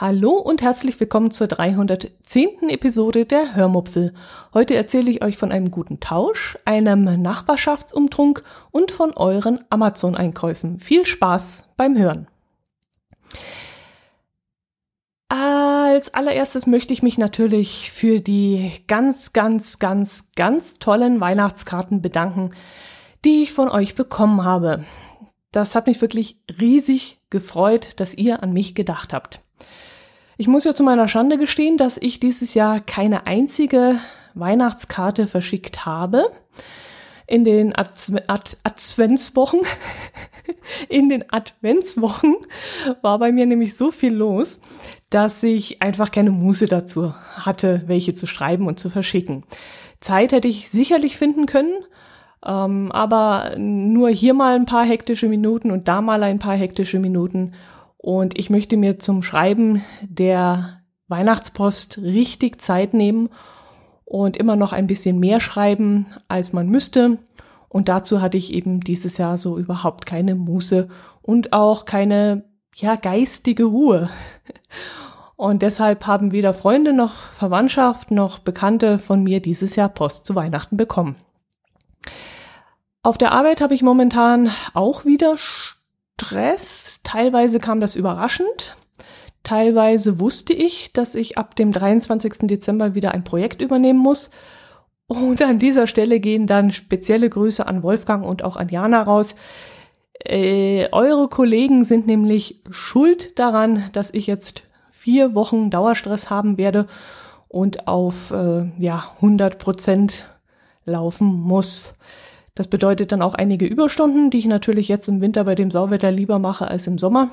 Hallo und herzlich willkommen zur 310. Episode der Hörmupfel. Heute erzähle ich euch von einem guten Tausch, einem Nachbarschaftsumtrunk und von euren Amazon-Einkäufen. Viel Spaß beim Hören. Als allererstes möchte ich mich natürlich für die ganz, ganz, ganz, ganz tollen Weihnachtskarten bedanken, die ich von euch bekommen habe. Das hat mich wirklich riesig gefreut, dass ihr an mich gedacht habt. Ich muss ja zu meiner Schande gestehen, dass ich dieses Jahr keine einzige Weihnachtskarte verschickt habe. In den Adventswochen, in den Adventswochen war bei mir nämlich so viel los, dass ich einfach keine Muße dazu hatte, welche zu schreiben und zu verschicken. Zeit hätte ich sicherlich finden können, ähm, aber nur hier mal ein paar hektische Minuten und da mal ein paar hektische Minuten und ich möchte mir zum Schreiben der Weihnachtspost richtig Zeit nehmen und immer noch ein bisschen mehr schreiben, als man müsste. Und dazu hatte ich eben dieses Jahr so überhaupt keine Muße und auch keine, ja, geistige Ruhe. Und deshalb haben weder Freunde noch Verwandtschaft noch Bekannte von mir dieses Jahr Post zu Weihnachten bekommen. Auf der Arbeit habe ich momentan auch wieder Stress. Teilweise kam das überraschend. Teilweise wusste ich, dass ich ab dem 23. Dezember wieder ein Projekt übernehmen muss. Und an dieser Stelle gehen dann spezielle Grüße an Wolfgang und auch an Jana raus. Äh, eure Kollegen sind nämlich schuld daran, dass ich jetzt vier Wochen Dauerstress haben werde und auf äh, ja 100 Prozent laufen muss. Das bedeutet dann auch einige Überstunden, die ich natürlich jetzt im Winter bei dem Sauwetter lieber mache als im Sommer.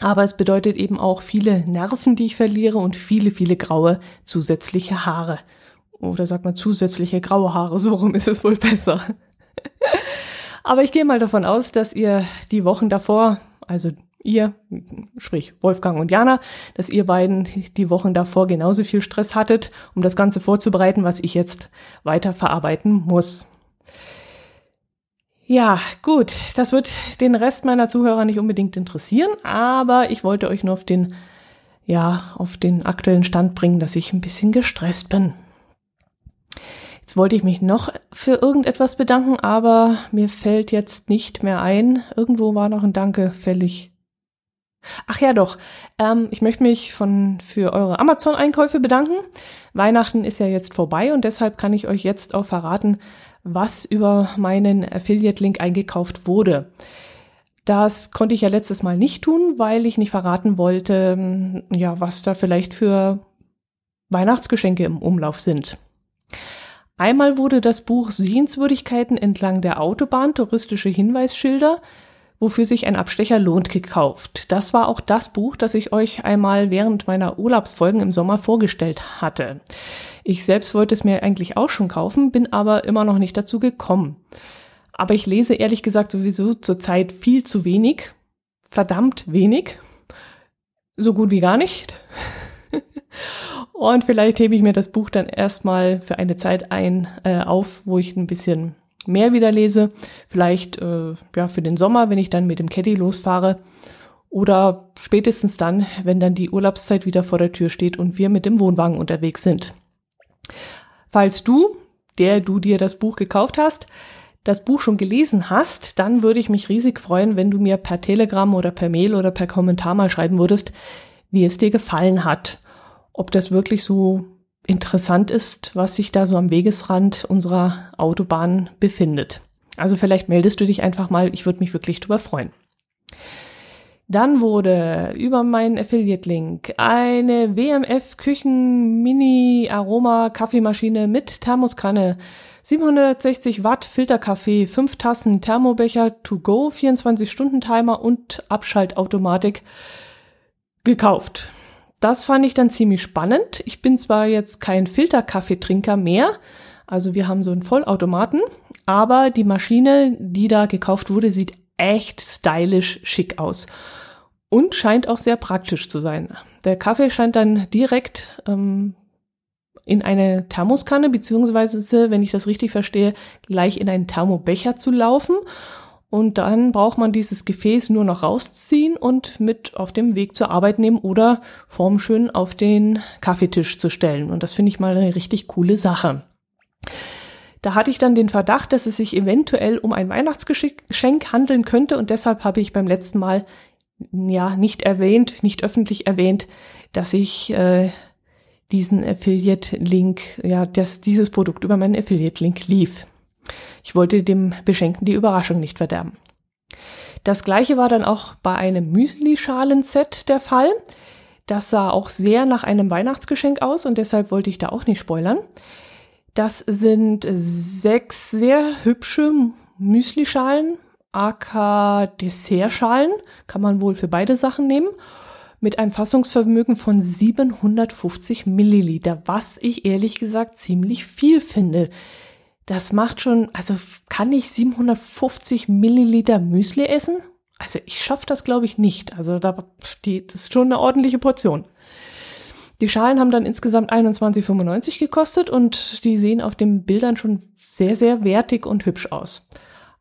Aber es bedeutet eben auch viele Nerven, die ich verliere und viele, viele graue zusätzliche Haare. Oder sagt man zusätzliche graue Haare, so rum ist es wohl besser. Aber ich gehe mal davon aus, dass ihr die Wochen davor, also ihr, sprich Wolfgang und Jana, dass ihr beiden die Wochen davor genauso viel Stress hattet, um das Ganze vorzubereiten, was ich jetzt weiter verarbeiten muss. Ja, gut, das wird den Rest meiner Zuhörer nicht unbedingt interessieren, aber ich wollte euch nur auf den, ja, auf den aktuellen Stand bringen, dass ich ein bisschen gestresst bin. Jetzt wollte ich mich noch für irgendetwas bedanken, aber mir fällt jetzt nicht mehr ein. Irgendwo war noch ein Danke fällig. Ach ja, doch. Ähm, ich möchte mich von, für eure Amazon-Einkäufe bedanken. Weihnachten ist ja jetzt vorbei und deshalb kann ich euch jetzt auch verraten, was über meinen Affiliate-Link eingekauft wurde. Das konnte ich ja letztes Mal nicht tun, weil ich nicht verraten wollte, hm, ja, was da vielleicht für Weihnachtsgeschenke im Umlauf sind. Einmal wurde das Buch Sehenswürdigkeiten entlang der Autobahn, touristische Hinweisschilder, wofür sich ein Abstecher lohnt, gekauft. Das war auch das Buch, das ich euch einmal während meiner Urlaubsfolgen im Sommer vorgestellt hatte. Ich selbst wollte es mir eigentlich auch schon kaufen, bin aber immer noch nicht dazu gekommen. Aber ich lese ehrlich gesagt sowieso zurzeit viel zu wenig. Verdammt wenig. So gut wie gar nicht. Und vielleicht hebe ich mir das Buch dann erstmal für eine Zeit ein äh, auf, wo ich ein bisschen mehr wieder lese. Vielleicht äh, ja für den Sommer, wenn ich dann mit dem Caddy losfahre. Oder spätestens dann, wenn dann die Urlaubszeit wieder vor der Tür steht und wir mit dem Wohnwagen unterwegs sind. Falls du, der du dir das Buch gekauft hast, das Buch schon gelesen hast, dann würde ich mich riesig freuen, wenn du mir per Telegram oder per Mail oder per Kommentar mal schreiben würdest, wie es dir gefallen hat. Ob das wirklich so interessant ist, was sich da so am Wegesrand unserer Autobahn befindet. Also vielleicht meldest du dich einfach mal, ich würde mich wirklich drüber freuen. Dann wurde über meinen Affiliate-Link eine WMF Küchen Mini Aroma Kaffeemaschine mit Thermoskanne, 760 Watt Filterkaffee, 5 Tassen Thermobecher to go, 24 Stunden Timer und Abschaltautomatik gekauft. Das fand ich dann ziemlich spannend. Ich bin zwar jetzt kein Filterkaffeetrinker mehr, Also wir haben so einen Vollautomaten, aber die Maschine, die da gekauft wurde, sieht echt stylisch schick aus und scheint auch sehr praktisch zu sein. Der Kaffee scheint dann direkt ähm, in eine Thermoskanne, beziehungsweise, wenn ich das richtig verstehe, gleich in einen Thermobecher zu laufen. Und dann braucht man dieses Gefäß nur noch rausziehen und mit auf dem Weg zur Arbeit nehmen oder formschön auf den Kaffeetisch zu stellen. Und das finde ich mal eine richtig coole Sache. Da hatte ich dann den Verdacht, dass es sich eventuell um ein Weihnachtsgeschenk handeln könnte und deshalb habe ich beim letzten Mal ja nicht erwähnt, nicht öffentlich erwähnt, dass ich äh, diesen Affiliate-Link, ja, dass dieses Produkt über meinen Affiliate-Link lief. Ich wollte dem Beschenkten die Überraschung nicht verderben. Das gleiche war dann auch bei einem Müsli-Schalen-Set der Fall. Das sah auch sehr nach einem Weihnachtsgeschenk aus und deshalb wollte ich da auch nicht spoilern. Das sind sechs sehr hübsche Müslischalen, AK Dessertschalen, kann man wohl für beide Sachen nehmen, mit einem Fassungsvermögen von 750 Milliliter, was ich ehrlich gesagt ziemlich viel finde. Das macht schon, also kann ich 750 Milliliter Müsli essen? Also ich schaffe das glaube ich nicht. Also da, die, das ist schon eine ordentliche Portion. Die Schalen haben dann insgesamt 21,95 gekostet und die sehen auf den Bildern schon sehr, sehr wertig und hübsch aus.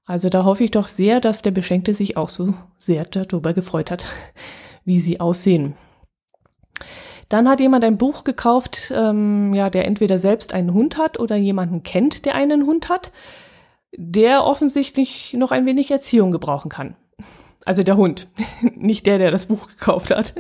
Also da hoffe ich doch sehr, dass der Beschenkte sich auch so sehr darüber gefreut hat, wie sie aussehen. Dann hat jemand ein Buch gekauft, ähm, ja, der entweder selbst einen Hund hat oder jemanden kennt, der einen Hund hat, der offensichtlich noch ein wenig Erziehung gebrauchen kann. Also der Hund, nicht der, der das Buch gekauft hat.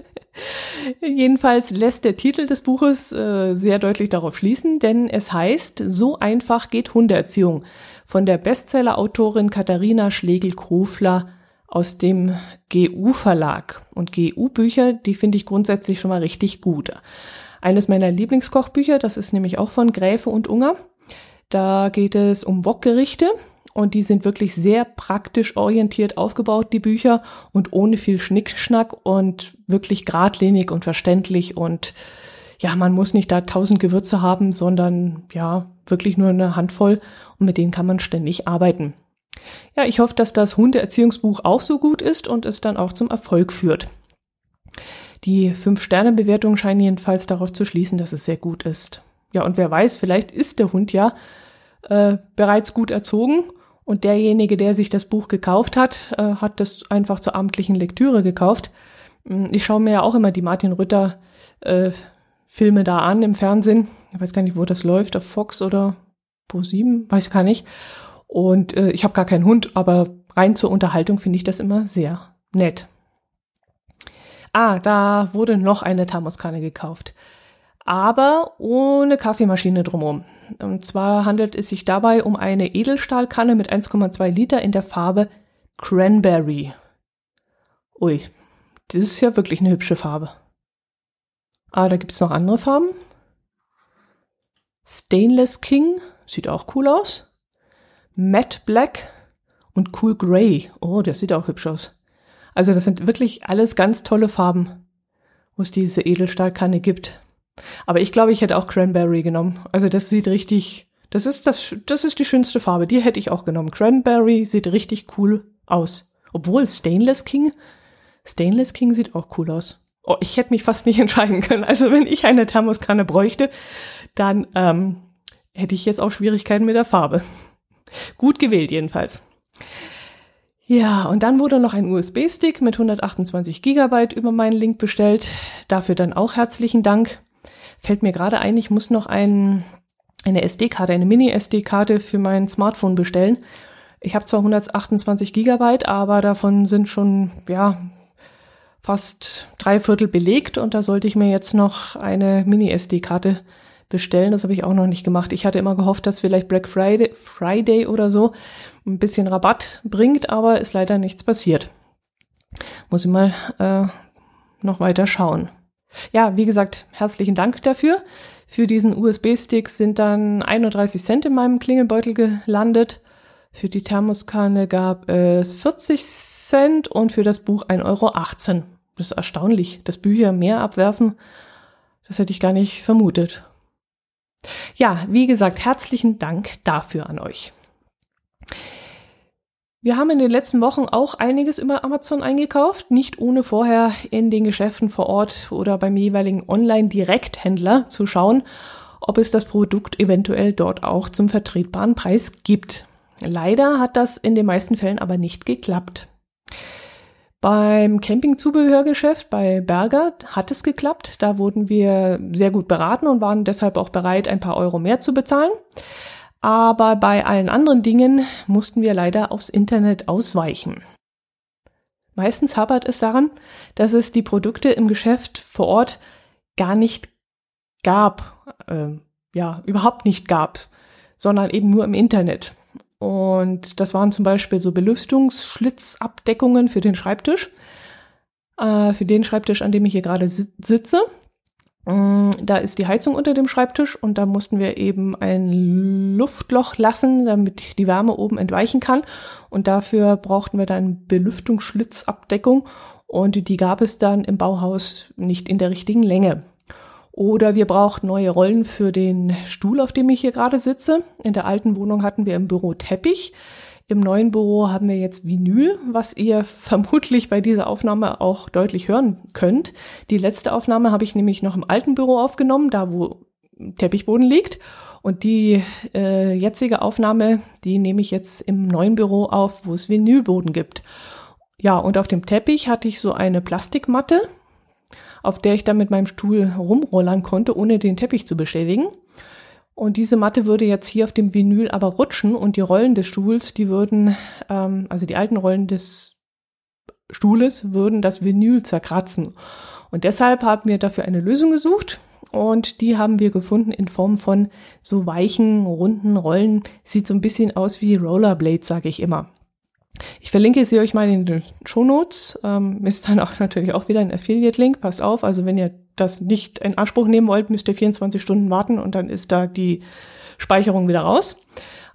Jedenfalls lässt der Titel des Buches äh, sehr deutlich darauf schließen, denn es heißt, so einfach geht Hundeerziehung von der Bestseller-Autorin Katharina Schlegel-Krofler aus dem GU-Verlag. Und GU-Bücher, die finde ich grundsätzlich schon mal richtig gut. Eines meiner Lieblingskochbücher, das ist nämlich auch von Gräfe und Unger. Da geht es um Wokgerichte und die sind wirklich sehr praktisch orientiert aufgebaut, die Bücher, und ohne viel Schnickschnack und wirklich geradlinig und verständlich und ja, man muss nicht da tausend Gewürze haben, sondern ja, wirklich nur eine Handvoll und mit denen kann man ständig arbeiten. Ja, ich hoffe, dass das Hundeerziehungsbuch auch so gut ist und es dann auch zum Erfolg führt. Die Fünf-Sterne-Bewertung scheinen jedenfalls darauf zu schließen, dass es sehr gut ist. Ja, und wer weiß, vielleicht ist der Hund ja äh, bereits gut erzogen und derjenige, der sich das Buch gekauft hat, äh, hat das einfach zur amtlichen Lektüre gekauft. Hm, ich schaue mir ja auch immer die Martin Rütter äh, Filme da an im Fernsehen. Ich weiß gar nicht, wo das läuft, auf Fox oder Pro7, weiß ich gar nicht. Und äh, ich habe gar keinen Hund, aber rein zur Unterhaltung finde ich das immer sehr nett. Ah, da wurde noch eine Thermoskanne gekauft aber ohne Kaffeemaschine drumherum. Und zwar handelt es sich dabei um eine Edelstahlkanne mit 1,2 Liter in der Farbe Cranberry. Ui, das ist ja wirklich eine hübsche Farbe. Ah, da gibt es noch andere Farben. Stainless King, sieht auch cool aus. Matte Black und Cool Grey. Oh, das sieht auch hübsch aus. Also das sind wirklich alles ganz tolle Farben, wo es diese Edelstahlkanne gibt. Aber ich glaube, ich hätte auch Cranberry genommen. Also das sieht richtig, das ist das, das ist die schönste Farbe. Die hätte ich auch genommen. Cranberry sieht richtig cool aus. Obwohl Stainless King, Stainless King sieht auch cool aus. Oh, ich hätte mich fast nicht entscheiden können. Also wenn ich eine Thermoskanne bräuchte, dann ähm, hätte ich jetzt auch Schwierigkeiten mit der Farbe. Gut gewählt jedenfalls. Ja, und dann wurde noch ein USB-Stick mit 128 Gigabyte über meinen Link bestellt. Dafür dann auch herzlichen Dank fällt mir gerade ein, ich muss noch ein, eine SD-Karte, eine Mini-SD-Karte für mein Smartphone bestellen. Ich habe zwar 128 Gigabyte, aber davon sind schon, ja, fast drei Viertel belegt und da sollte ich mir jetzt noch eine Mini-SD-Karte bestellen. Das habe ich auch noch nicht gemacht. Ich hatte immer gehofft, dass vielleicht Black Friday, Friday oder so ein bisschen Rabatt bringt, aber ist leider nichts passiert. Muss ich mal äh, noch weiter schauen. Ja, wie gesagt, herzlichen Dank dafür. Für diesen USB-Stick sind dann 31 Cent in meinem Klingelbeutel gelandet. Für die Thermoskanne gab es 40 Cent und für das Buch 1,18 Euro. Das ist erstaunlich, dass Bücher mehr abwerfen. Das hätte ich gar nicht vermutet. Ja, wie gesagt, herzlichen Dank dafür an euch. Wir haben in den letzten Wochen auch einiges über Amazon eingekauft, nicht ohne vorher in den Geschäften vor Ort oder beim jeweiligen Online-Direkthändler zu schauen, ob es das Produkt eventuell dort auch zum vertretbaren Preis gibt. Leider hat das in den meisten Fällen aber nicht geklappt. Beim Campingzubehörgeschäft bei Berger hat es geklappt. Da wurden wir sehr gut beraten und waren deshalb auch bereit, ein paar Euro mehr zu bezahlen. Aber bei allen anderen Dingen mussten wir leider aufs Internet ausweichen. Meistens hapert es daran, dass es die Produkte im Geschäft vor Ort gar nicht gab, äh, ja, überhaupt nicht gab, sondern eben nur im Internet. Und das waren zum Beispiel so Belüftungsschlitzabdeckungen für den Schreibtisch, äh, für den Schreibtisch, an dem ich hier gerade sitze. Mm, da ist die Heizung unter dem Schreibtisch und da mussten wir eben ein Luftloch lassen, damit die Wärme oben entweichen kann. Und dafür brauchten wir dann Belüftungsschlitzabdeckung und die gab es dann im Bauhaus nicht in der richtigen Länge. Oder wir brauchten neue Rollen für den Stuhl, auf dem ich hier gerade sitze. In der alten Wohnung hatten wir im Büro Teppich. Im neuen Büro haben wir jetzt Vinyl, was ihr vermutlich bei dieser Aufnahme auch deutlich hören könnt. Die letzte Aufnahme habe ich nämlich noch im alten Büro aufgenommen, da wo Teppichboden liegt. Und die äh, jetzige Aufnahme, die nehme ich jetzt im neuen Büro auf, wo es Vinylboden gibt. Ja, und auf dem Teppich hatte ich so eine Plastikmatte, auf der ich dann mit meinem Stuhl rumrollern konnte, ohne den Teppich zu beschädigen. Und diese Matte würde jetzt hier auf dem Vinyl aber rutschen und die Rollen des Stuhls, die würden, ähm, also die alten Rollen des Stuhles würden das Vinyl zerkratzen. Und deshalb haben wir dafür eine Lösung gesucht und die haben wir gefunden in Form von so weichen, runden Rollen. Sieht so ein bisschen aus wie Rollerblades, sage ich immer. Ich verlinke sie euch mal in den Shownotes. Ähm, ist dann auch natürlich auch wieder ein Affiliate-Link. Passt auf. Also wenn ihr das nicht in Anspruch nehmen wollt, müsst ihr 24 Stunden warten und dann ist da die Speicherung wieder raus.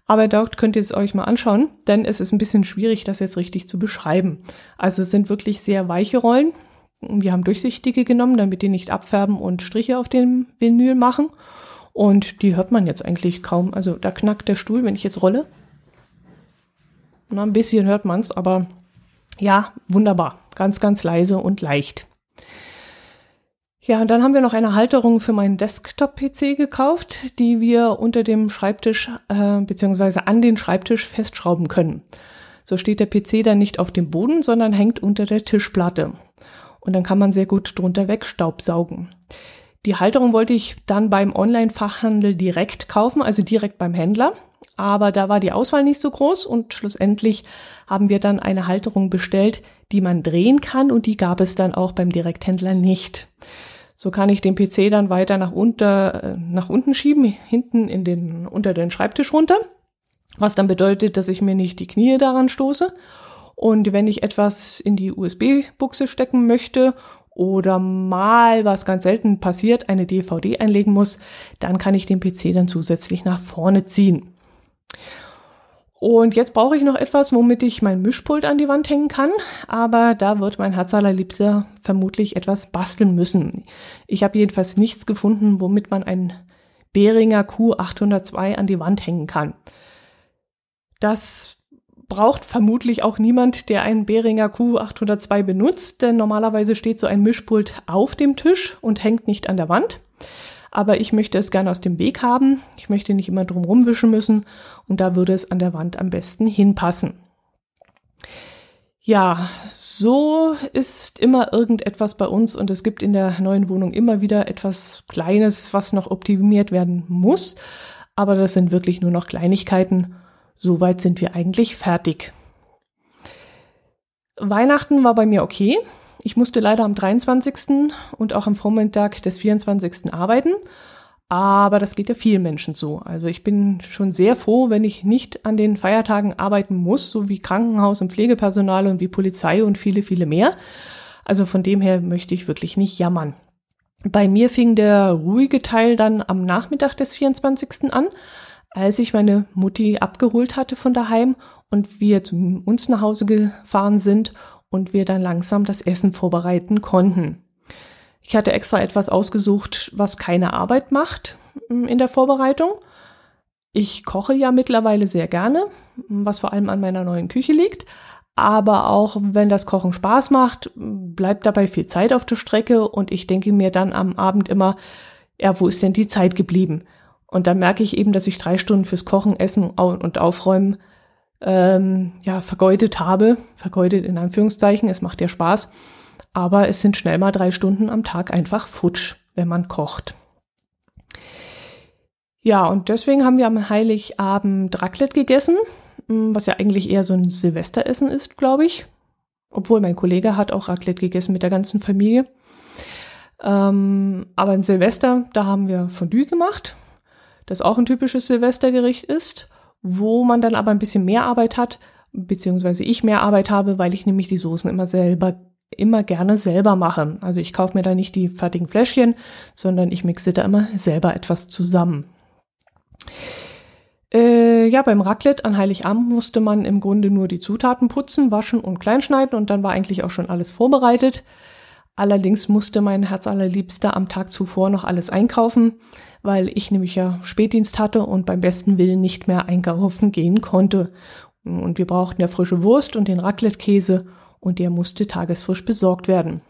Aber dort könnt ihr es euch mal anschauen, denn es ist ein bisschen schwierig, das jetzt richtig zu beschreiben. Also es sind wirklich sehr weiche Rollen. Wir haben durchsichtige genommen, damit die nicht abfärben und Striche auf dem Vinyl machen. Und die hört man jetzt eigentlich kaum. Also da knackt der Stuhl, wenn ich jetzt rolle. Na, ein bisschen hört man es, aber ja, wunderbar. Ganz, ganz leise und leicht. Ja, und dann haben wir noch eine Halterung für meinen Desktop-PC gekauft, die wir unter dem Schreibtisch äh, beziehungsweise an den Schreibtisch festschrauben können. So steht der PC dann nicht auf dem Boden, sondern hängt unter der Tischplatte. Und dann kann man sehr gut drunter wegstaubsaugen. Die Halterung wollte ich dann beim Online-Fachhandel direkt kaufen, also direkt beim Händler. Aber da war die Auswahl nicht so groß und schlussendlich haben wir dann eine Halterung bestellt, die man drehen kann und die gab es dann auch beim Direkthändler nicht. So kann ich den PC dann weiter nach, unter, äh, nach unten schieben, hinten in den, unter den Schreibtisch runter, was dann bedeutet, dass ich mir nicht die Knie daran stoße. Und wenn ich etwas in die USB-Buchse stecken möchte oder mal, was ganz selten passiert, eine DVD einlegen muss, dann kann ich den PC dann zusätzlich nach vorne ziehen. Und jetzt brauche ich noch etwas, womit ich mein Mischpult an die Wand hängen kann. Aber da wird mein Herz allerliebster vermutlich etwas basteln müssen. Ich habe jedenfalls nichts gefunden, womit man ein Behringer Q802 an die Wand hängen kann. Das braucht vermutlich auch niemand, der einen Behringer Q802 benutzt, denn normalerweise steht so ein Mischpult auf dem Tisch und hängt nicht an der Wand aber ich möchte es gerne aus dem Weg haben. Ich möchte nicht immer drum rumwischen müssen und da würde es an der Wand am besten hinpassen. Ja, so ist immer irgendetwas bei uns und es gibt in der neuen Wohnung immer wieder etwas Kleines, was noch optimiert werden muss. Aber das sind wirklich nur noch Kleinigkeiten. Soweit sind wir eigentlich fertig. Weihnachten war bei mir okay. Ich musste leider am 23. und auch am Vormittag des 24. arbeiten. Aber das geht ja vielen Menschen so. Also ich bin schon sehr froh, wenn ich nicht an den Feiertagen arbeiten muss, so wie Krankenhaus und Pflegepersonal und wie Polizei und viele, viele mehr. Also von dem her möchte ich wirklich nicht jammern. Bei mir fing der ruhige Teil dann am Nachmittag des 24. an, als ich meine Mutti abgeholt hatte von daheim und wir zu uns nach Hause gefahren sind und wir dann langsam das Essen vorbereiten konnten. Ich hatte extra etwas ausgesucht, was keine Arbeit macht mm, in der Vorbereitung. Ich koche ja mittlerweile sehr gerne, was vor allem an meiner neuen Küche liegt. Aber auch wenn das Kochen Spaß macht, bleibt dabei viel Zeit auf der Strecke und ich denke mir dann am Abend immer, ja, wo ist denn die Zeit geblieben? Und dann merke ich eben, dass ich drei Stunden fürs Kochen, Essen und Aufräumen ähm, ja, vergeudet habe. Vergeudet in Anführungszeichen, es macht ja Spaß. Aber es sind schnell mal drei Stunden am Tag einfach futsch, wenn man kocht. Ja, und deswegen haben wir am Heiligabend Raclette gegessen, hm, was ja eigentlich eher so ein Silvesteressen ist, glaube ich. Obwohl mein Kollege hat auch Raclette gegessen mit der ganzen Familie. Ähm, aber ein Silvester, da haben wir Fondue gemacht, das auch ein typisches Silvestergericht ist, wo man dann aber ein bisschen mehr Arbeit hat, beziehungsweise ich mehr Arbeit habe, weil ich nämlich die Soßen immer selber immer gerne selber mache. Also ich kaufe mir da nicht die fertigen Fläschchen, sondern ich mixe da immer selber etwas zusammen. Äh, ja, beim Raclette an Heiligabend musste man im Grunde nur die Zutaten putzen, waschen und kleinschneiden und dann war eigentlich auch schon alles vorbereitet. Allerdings musste mein Herz allerliebster am Tag zuvor noch alles einkaufen, weil ich nämlich ja Spätdienst hatte und beim besten Willen nicht mehr einkaufen gehen konnte. Und wir brauchten ja frische Wurst und den Raclette-Käse und der musste tagesfrisch besorgt werden.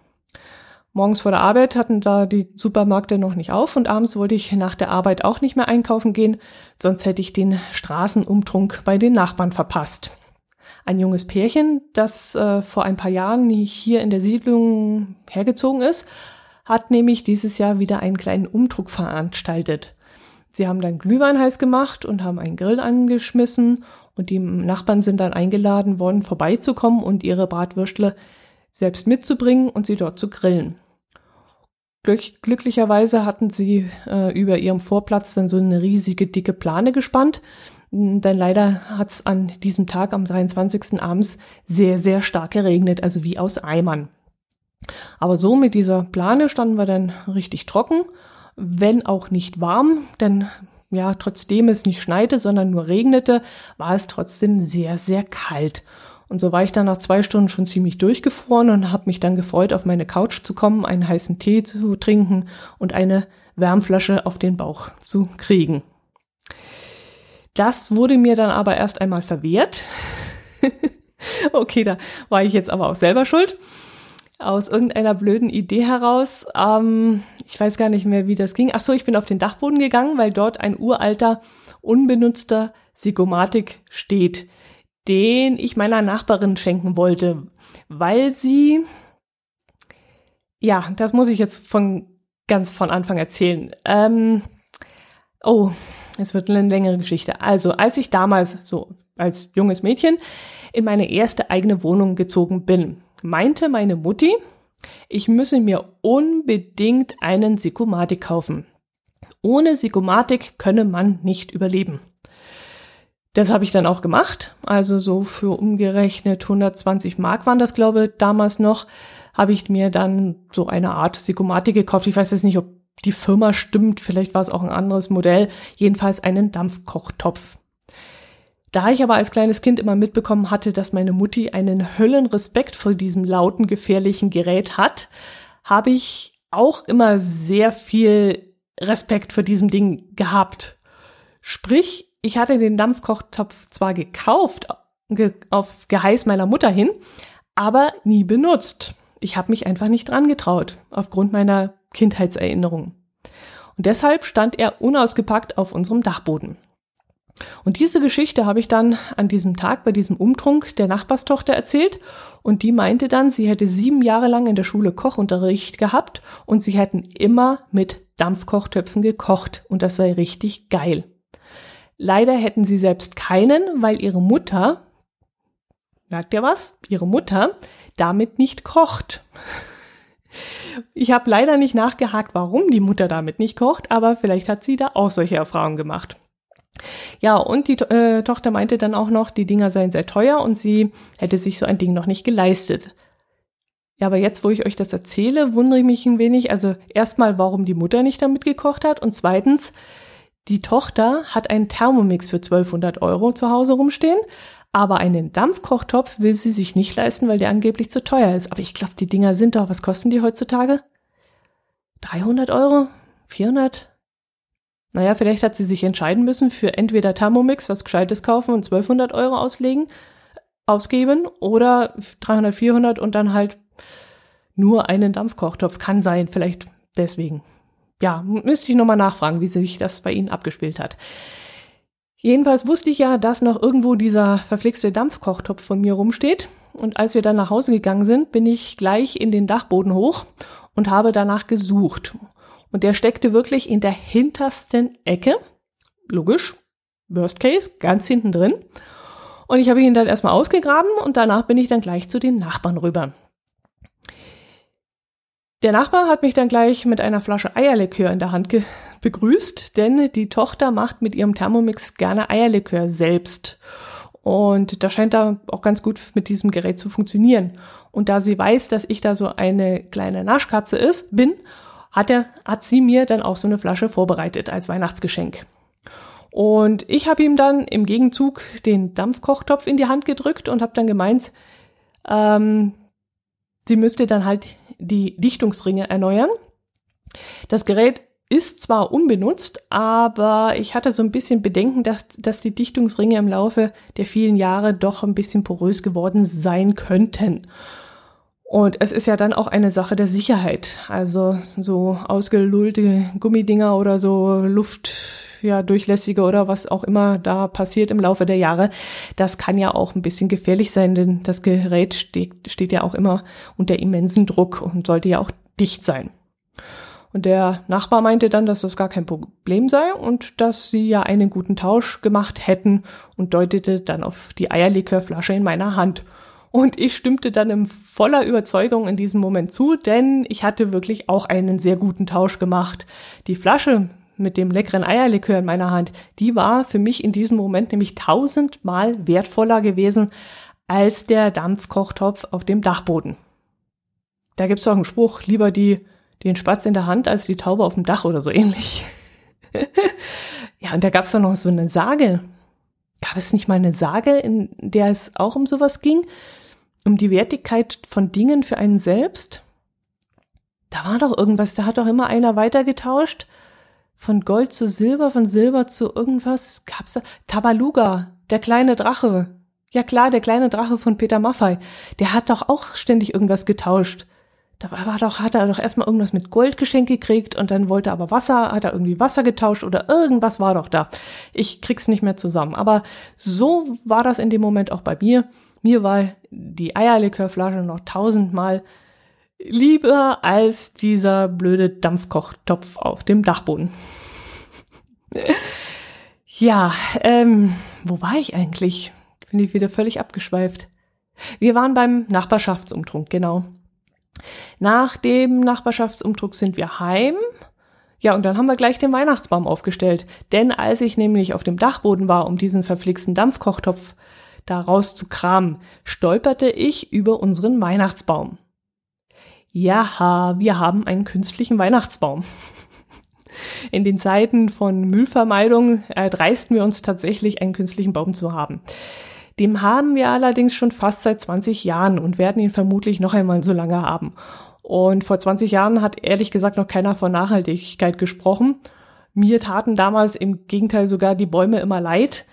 Morgens vor der Arbeit hatten da die Supermärkte noch nicht auf und abends wollte ich nach der Arbeit auch nicht mehr einkaufen gehen, sonst hätte ich den Straßenumtrunk bei den Nachbarn verpasst. Ein junges Pärchen, das äh, vor ein paar Jahren hier in der Siedlung hergezogen ist, hat nämlich dieses Jahr wieder einen kleinen Umdruck veranstaltet. Sie haben dann Glühwein heiß gemacht und haben einen Grill angeschmissen und die Nachbarn sind dann eingeladen worden, vorbeizukommen und ihre Bratwürstle selbst mitzubringen und sie dort zu grillen. Glück glücklicherweise hatten sie äh, über ihrem Vorplatz dann so eine riesige dicke Plane gespannt, denn leider hat es an diesem Tag am 23. abends sehr, sehr stark geregnet, also wie aus Eimern. Aber so mit dieser Plane standen wir dann richtig trocken, wenn auch nicht warm, denn ja, trotzdem es nicht schneite, sondern nur regnete, war es trotzdem sehr, sehr kalt. Und so war ich dann nach zwei Stunden schon ziemlich durchgefroren und habe mich dann gefreut, auf meine Couch zu kommen, einen heißen Tee zu trinken und eine Wärmflasche auf den Bauch zu kriegen. Das wurde mir dann aber erst einmal verwehrt. okay, da war ich jetzt aber auch selber schuld aus irgendeiner blöden Idee heraus. Ähm, ich weiß gar nicht mehr, wie das ging. Ach so, ich bin auf den Dachboden gegangen, weil dort ein uralter, unbenutzter Sigomatik steht, den ich meiner Nachbarin schenken wollte, weil sie, ja, das muss ich jetzt von ganz von Anfang erzählen. Ähm, oh, es wird eine längere Geschichte. Also, als ich damals so als junges Mädchen in meine erste eigene Wohnung gezogen bin, meinte meine Mutti, ich müsse mir unbedingt einen Sikomatik kaufen. Ohne Sikomatik könne man nicht überleben. Das habe ich dann auch gemacht. Also so für umgerechnet 120 Mark waren das, glaube ich, damals noch, habe ich mir dann so eine Art Sikomatik gekauft. Ich weiß jetzt nicht, ob die Firma stimmt, vielleicht war es auch ein anderes Modell. Jedenfalls einen Dampfkochtopf. Da ich aber als kleines Kind immer mitbekommen hatte, dass meine Mutti einen Höllenrespekt vor diesem lauten, gefährlichen Gerät hat, habe ich auch immer sehr viel Respekt vor diesem Ding gehabt. Sprich, ich hatte den Dampfkochtopf zwar gekauft, ge auf Geheiß meiner Mutter hin, aber nie benutzt. Ich habe mich einfach nicht dran getraut, aufgrund meiner Kindheitserinnerung. Und deshalb stand er unausgepackt auf unserem Dachboden. Und diese Geschichte habe ich dann an diesem Tag bei diesem Umtrunk der Nachbarstochter erzählt und die meinte dann, sie hätte sieben Jahre lang in der Schule Kochunterricht gehabt und sie hätten immer mit Dampfkochtöpfen gekocht und das sei richtig geil. Leider hätten sie selbst keinen, weil ihre Mutter, merkt ihr was? Ihre Mutter damit nicht kocht. Ich habe leider nicht nachgehakt, warum die Mutter damit nicht kocht, aber vielleicht hat sie da auch solche Erfahrungen gemacht. Ja, und die äh, Tochter meinte dann auch noch, die Dinger seien sehr teuer und sie hätte sich so ein Ding noch nicht geleistet. Ja, aber jetzt, wo ich euch das erzähle, wundere ich mich ein wenig. Also erstmal, warum die Mutter nicht damit gekocht hat und zweitens, die Tochter hat einen Thermomix für 1200 Euro zu Hause rumstehen, aber einen Dampfkochtopf will sie sich nicht leisten, weil der angeblich zu teuer ist. Aber ich glaube, die Dinger sind doch, was kosten die heutzutage? 300 Euro? 400? Naja, vielleicht hat sie sich entscheiden müssen für entweder Thermomix, was Gescheites kaufen und 1200 Euro auslegen, ausgeben oder 300, 400 und dann halt nur einen Dampfkochtopf. Kann sein, vielleicht deswegen. Ja, müsste ich nochmal nachfragen, wie sich das bei Ihnen abgespielt hat. Jedenfalls wusste ich ja, dass noch irgendwo dieser verflixte Dampfkochtopf von mir rumsteht. Und als wir dann nach Hause gegangen sind, bin ich gleich in den Dachboden hoch und habe danach gesucht. Und der steckte wirklich in der hintersten Ecke. Logisch. Worst Case, ganz hinten drin. Und ich habe ihn dann erstmal ausgegraben und danach bin ich dann gleich zu den Nachbarn rüber. Der Nachbar hat mich dann gleich mit einer Flasche Eierlikör in der Hand begrüßt, denn die Tochter macht mit ihrem Thermomix gerne Eierlikör selbst. Und das scheint da auch ganz gut mit diesem Gerät zu funktionieren. Und da sie weiß, dass ich da so eine kleine Naschkatze ist, bin, hat, er, hat sie mir dann auch so eine Flasche vorbereitet als Weihnachtsgeschenk. Und ich habe ihm dann im Gegenzug den Dampfkochtopf in die Hand gedrückt und habe dann gemeint, ähm, sie müsste dann halt die Dichtungsringe erneuern. Das Gerät ist zwar unbenutzt, aber ich hatte so ein bisschen Bedenken, dass, dass die Dichtungsringe im Laufe der vielen Jahre doch ein bisschen porös geworden sein könnten. Und es ist ja dann auch eine Sache der Sicherheit. Also so ausgelullte Gummidinger oder so Luft, ja, durchlässige oder was auch immer da passiert im Laufe der Jahre, das kann ja auch ein bisschen gefährlich sein, denn das Gerät steht, steht ja auch immer unter immensen Druck und sollte ja auch dicht sein. Und der Nachbar meinte dann, dass das gar kein Problem sei und dass sie ja einen guten Tausch gemacht hätten und deutete dann auf die Eierlikörflasche in meiner Hand. Und ich stimmte dann in voller Überzeugung in diesem Moment zu, denn ich hatte wirklich auch einen sehr guten Tausch gemacht. Die Flasche mit dem leckeren Eierlikör in meiner Hand, die war für mich in diesem Moment nämlich tausendmal wertvoller gewesen als der Dampfkochtopf auf dem Dachboden. Da gibt's auch einen Spruch, lieber die, den Spatz in der Hand als die Taube auf dem Dach oder so ähnlich. ja, und da gab's doch noch so eine Sage. Gab es nicht mal eine Sage, in der es auch um sowas ging? Um die Wertigkeit von Dingen für einen selbst. Da war doch irgendwas, da hat doch immer einer weitergetauscht. Von Gold zu Silber, von Silber zu irgendwas. Gab's da? Tabaluga, der kleine Drache. Ja klar, der kleine Drache von Peter Maffei. Der hat doch auch ständig irgendwas getauscht. Da war, war doch, hat er doch erstmal irgendwas mit Gold geschenkt gekriegt und dann wollte er aber Wasser, hat er irgendwie Wasser getauscht oder irgendwas war doch da. Ich krieg's nicht mehr zusammen. Aber so war das in dem Moment auch bei mir. Mir war die Eierlikörflasche noch tausendmal lieber als dieser blöde Dampfkochtopf auf dem Dachboden. ja, ähm, wo war ich eigentlich? Bin ich wieder völlig abgeschweift. Wir waren beim Nachbarschaftsumtrunk, genau. Nach dem Nachbarschaftsumtrunk sind wir heim. Ja, und dann haben wir gleich den Weihnachtsbaum aufgestellt. Denn als ich nämlich auf dem Dachboden war, um diesen verflixten Dampfkochtopf da rauszukramen, stolperte ich über unseren Weihnachtsbaum. Ja, wir haben einen künstlichen Weihnachtsbaum. In den Zeiten von Müllvermeidung erdreisten wir uns tatsächlich, einen künstlichen Baum zu haben. Dem haben wir allerdings schon fast seit 20 Jahren und werden ihn vermutlich noch einmal so lange haben. Und vor 20 Jahren hat ehrlich gesagt noch keiner von Nachhaltigkeit gesprochen. Mir taten damals im Gegenteil sogar die Bäume immer leid,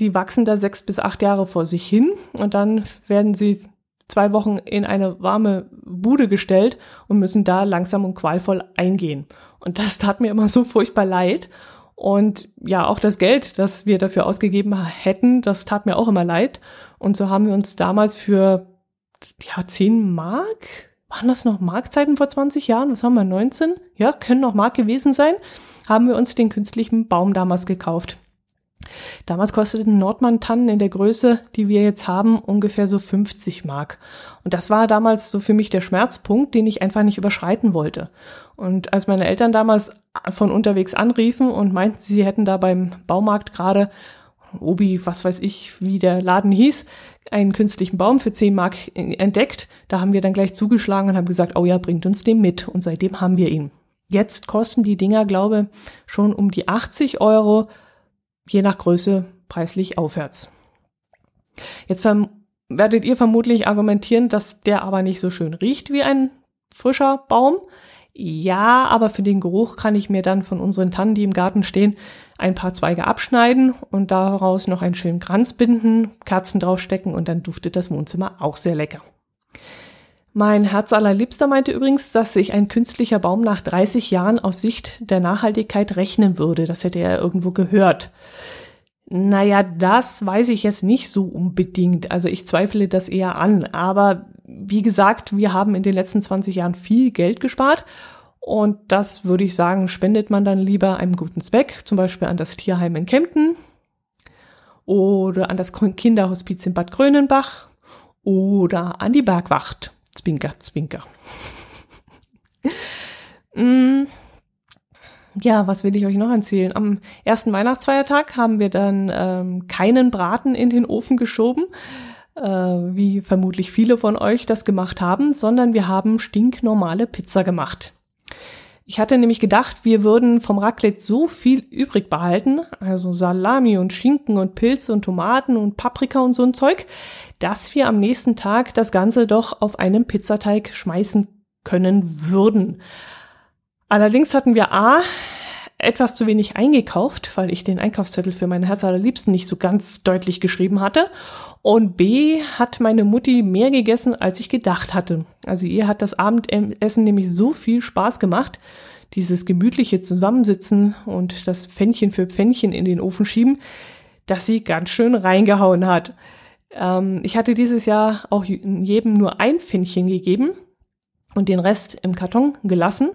die wachsen da sechs bis acht Jahre vor sich hin und dann werden sie zwei Wochen in eine warme Bude gestellt und müssen da langsam und qualvoll eingehen. Und das tat mir immer so furchtbar leid. Und ja, auch das Geld, das wir dafür ausgegeben hätten, das tat mir auch immer leid. Und so haben wir uns damals für ja, zehn Mark, waren das noch Markzeiten vor 20 Jahren? Was haben wir, 19? Ja, können noch Mark gewesen sein, haben wir uns den künstlichen Baum damals gekauft. Damals kosteten Nordmann-Tannen in der Größe, die wir jetzt haben, ungefähr so 50 Mark. Und das war damals so für mich der Schmerzpunkt, den ich einfach nicht überschreiten wollte. Und als meine Eltern damals von unterwegs anriefen und meinten, sie hätten da beim Baumarkt gerade Obi, was weiß ich, wie der Laden hieß, einen künstlichen Baum für 10 Mark entdeckt. Da haben wir dann gleich zugeschlagen und haben gesagt, oh ja, bringt uns den mit. Und seitdem haben wir ihn. Jetzt kosten die Dinger, glaube schon um die 80 Euro je nach Größe preislich aufwärts. Jetzt werdet ihr vermutlich argumentieren, dass der aber nicht so schön riecht wie ein frischer Baum. Ja, aber für den Geruch kann ich mir dann von unseren Tannen, die im Garten stehen, ein paar Zweige abschneiden und daraus noch einen schönen Kranz binden, Kerzen draufstecken und dann duftet das Wohnzimmer auch sehr lecker. Mein Herz allerliebster meinte übrigens, dass sich ein künstlicher Baum nach 30 Jahren aus Sicht der Nachhaltigkeit rechnen würde. Das hätte er irgendwo gehört. Naja, das weiß ich jetzt nicht so unbedingt. Also ich zweifle das eher an. Aber wie gesagt, wir haben in den letzten 20 Jahren viel Geld gespart. Und das würde ich sagen, spendet man dann lieber einem guten Zweck, zum Beispiel an das Tierheim in Kempten oder an das Kinderhospiz in Bad Grönenbach oder an die Bergwacht. Zwinker, Zwinker. mm. Ja, was will ich euch noch erzählen? Am ersten Weihnachtsfeiertag haben wir dann ähm, keinen Braten in den Ofen geschoben, äh, wie vermutlich viele von euch das gemacht haben, sondern wir haben stinknormale Pizza gemacht. Ich hatte nämlich gedacht, wir würden vom Raclette so viel übrig behalten, also Salami und Schinken und Pilze und Tomaten und Paprika und so ein Zeug, dass wir am nächsten Tag das Ganze doch auf einen Pizzateig schmeißen können würden. Allerdings hatten wir A, etwas zu wenig eingekauft, weil ich den Einkaufszettel für mein Herz allerliebsten nicht so ganz deutlich geschrieben hatte. Und B hat meine Mutti mehr gegessen, als ich gedacht hatte. Also ihr hat das Abendessen nämlich so viel Spaß gemacht, dieses gemütliche Zusammensitzen und das Pfännchen für Pfännchen in den Ofen schieben, dass sie ganz schön reingehauen hat. Ähm, ich hatte dieses Jahr auch jedem nur ein Pfännchen gegeben und den Rest im Karton gelassen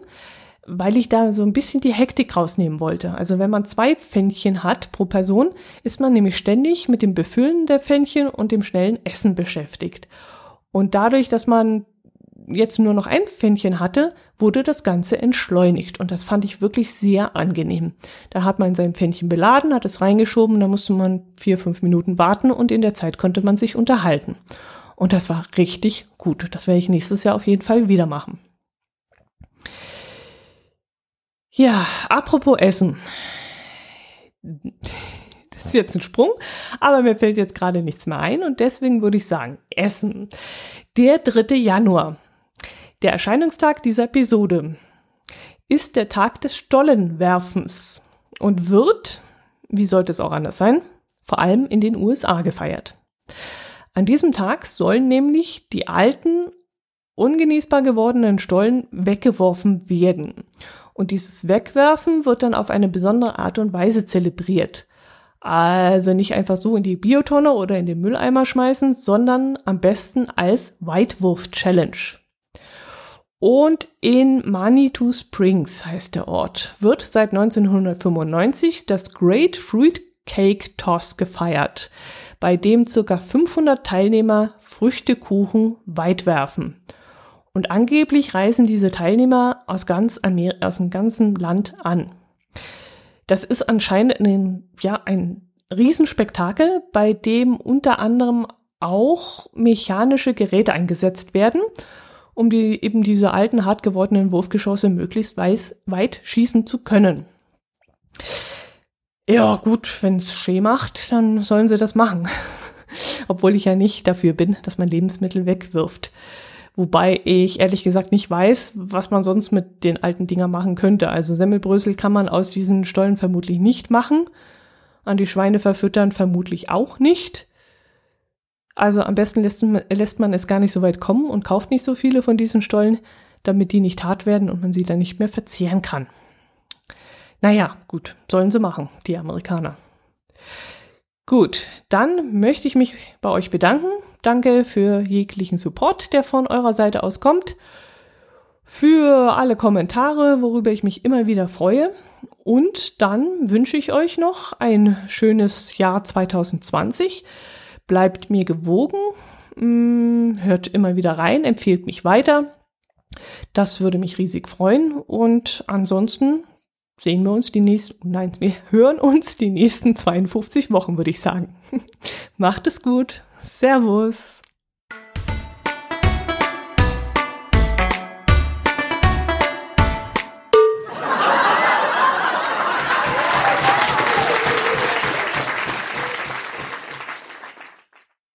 weil ich da so ein bisschen die Hektik rausnehmen wollte. Also wenn man zwei Pfännchen hat pro Person, ist man nämlich ständig mit dem Befüllen der Pfännchen und dem schnellen Essen beschäftigt. Und dadurch, dass man jetzt nur noch ein Pfännchen hatte, wurde das Ganze entschleunigt. Und das fand ich wirklich sehr angenehm. Da hat man sein Pfännchen beladen, hat es reingeschoben, da musste man vier, fünf Minuten warten und in der Zeit konnte man sich unterhalten. Und das war richtig gut. Das werde ich nächstes Jahr auf jeden Fall wieder machen. Ja, apropos Essen. Das ist jetzt ein Sprung, aber mir fällt jetzt gerade nichts mehr ein und deswegen würde ich sagen, Essen. Der 3. Januar, der Erscheinungstag dieser Episode, ist der Tag des Stollenwerfens und wird, wie sollte es auch anders sein, vor allem in den USA gefeiert. An diesem Tag sollen nämlich die alten, ungenießbar gewordenen Stollen weggeworfen werden. Und dieses Wegwerfen wird dann auf eine besondere Art und Weise zelebriert. Also nicht einfach so in die Biotonne oder in den Mülleimer schmeißen, sondern am besten als Weitwurf-Challenge. Und in Manitou Springs heißt der Ort, wird seit 1995 das Great Fruit Cake Toss gefeiert, bei dem circa 500 Teilnehmer Früchtekuchen weit werfen. Und angeblich reisen diese Teilnehmer aus, ganz Amer aus dem ganzen Land an. Das ist anscheinend ein, ja, ein Riesenspektakel, bei dem unter anderem auch mechanische Geräte eingesetzt werden, um die, eben diese alten, hart gewordenen Wurfgeschosse möglichst weiß, weit schießen zu können. Ja, gut, wenn es Schee macht, dann sollen sie das machen. Obwohl ich ja nicht dafür bin, dass man Lebensmittel wegwirft. Wobei ich ehrlich gesagt nicht weiß, was man sonst mit den alten Dinger machen könnte. Also Semmelbrösel kann man aus diesen Stollen vermutlich nicht machen. An die Schweine verfüttern vermutlich auch nicht. Also am besten lässt, lässt man es gar nicht so weit kommen und kauft nicht so viele von diesen Stollen, damit die nicht hart werden und man sie dann nicht mehr verzehren kann. Naja, gut, sollen sie machen, die Amerikaner. Gut, dann möchte ich mich bei euch bedanken. Danke für jeglichen Support, der von eurer Seite aus kommt. Für alle Kommentare, worüber ich mich immer wieder freue. Und dann wünsche ich euch noch ein schönes Jahr 2020. Bleibt mir gewogen, mm, hört immer wieder rein, empfehlt mich weiter. Das würde mich riesig freuen. Und ansonsten sehen wir uns die nächsten, nein, wir hören uns die nächsten 52 Wochen, würde ich sagen. Macht es gut. Servus.